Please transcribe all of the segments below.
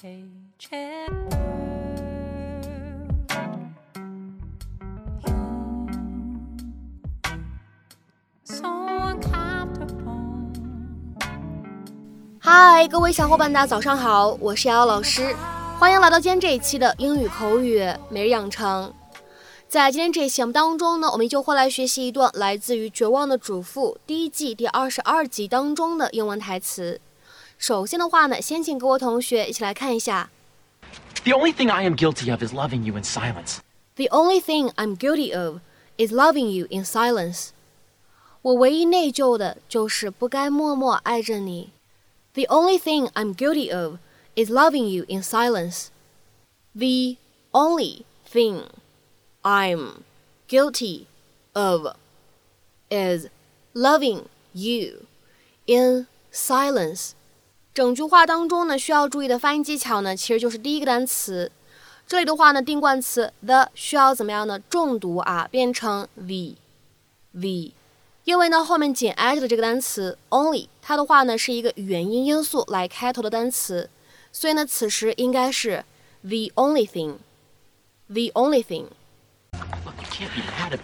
cage at So uncomfortable. 嗨，各位小伙伴，大家早上好，我是瑶瑶老师，欢迎来到今天这一期的英语口语每日养成。在今天这一期节目当中呢，我们就会来学习一段来自于《绝望的主妇》第一季第二十二集当中的英文台词。首先的话呢，先请各位同学一起来看一下。 The only thing I am guilty of is loving you in silence. The only thing I'm guilty of is loving you in silence. 我唯一内疚的就是不该默默爱着你。The only thing I'm guilty of is loving you in silence. The only thing I'm guilty of is loving you in silence. 整句话当中呢，需要注意的发音技巧呢，其实就是第一个单词。这里的话呢，定冠词 the 需要怎么样呢？重读啊，变成 the the。因为呢，后面紧挨着的这个单词 only，它的话呢是一个元音因素来开头的单词，所以呢，此时应该是 the only thing，the only thing。Look,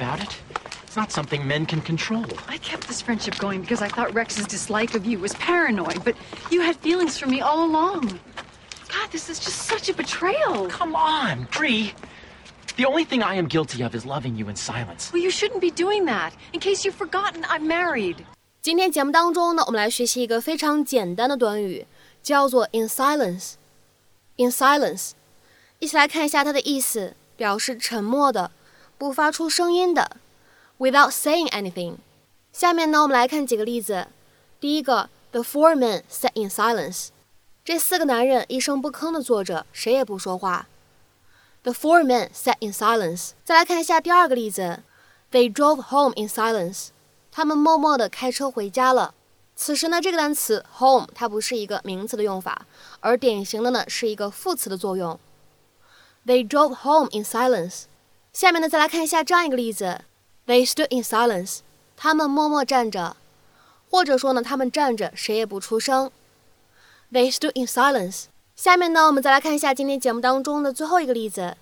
you can't be mad about it. It's not something men can control. I kept this friendship going because I thought Rex's dislike of you was paranoid, but you had feelings for me all along. God, this is just such a betrayal. Come on, Bree. The only thing I am guilty of is loving you in silence. Well, you shouldn't be doing that. In case you've forgotten, I'm married. 今天节目当中呢，我们来学习一个非常简单的短语，叫做 in silence。in silence，一起来看一下它的意思，表示沉默的，不发出声音的 ，without saying anything。下面呢，我们来看几个例子。第一个，The four men sat in silence。这四个男人一声不吭的坐着，谁也不说话。The four men sat in silence。再来看一下第二个例子，They drove home in silence。他们默默地开车回家了。此时呢，这个单词 home 它不是一个名词的用法，而典型的呢是一个副词的作用。They drove home in silence。下面呢，再来看一下这样一个例子：They stood in silence。他们默默站着，或者说呢，他们站着，谁也不出声。They stood in silence。下面呢，我们再来看一下今天节目当中的最后一个例子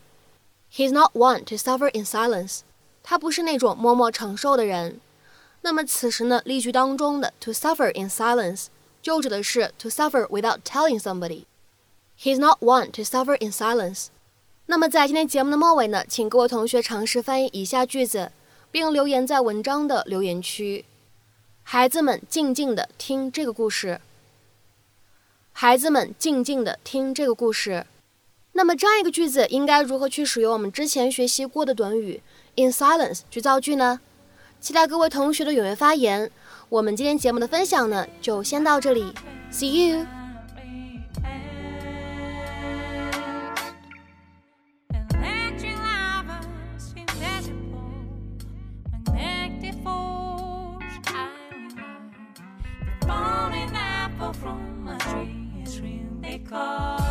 ：He's not one to suffer in silence。他不是那种默默承受的人。那么此时呢，例句当中的 to suffer in silence 就指的是 to suffer without telling somebody。He's not one to suffer in silence。那么在今天节目的末尾呢，请各位同学尝试翻译以下句子，并留言在文章的留言区。孩子们静静地听这个故事。孩子们静静地听这个故事。那么这样一个句子应该如何去使用我们之前学习过的短语 in silence 去造句呢？期待各位同学的踊跃发言。我们今天节目的分享呢，就先到这里，See you。from my dreams they because.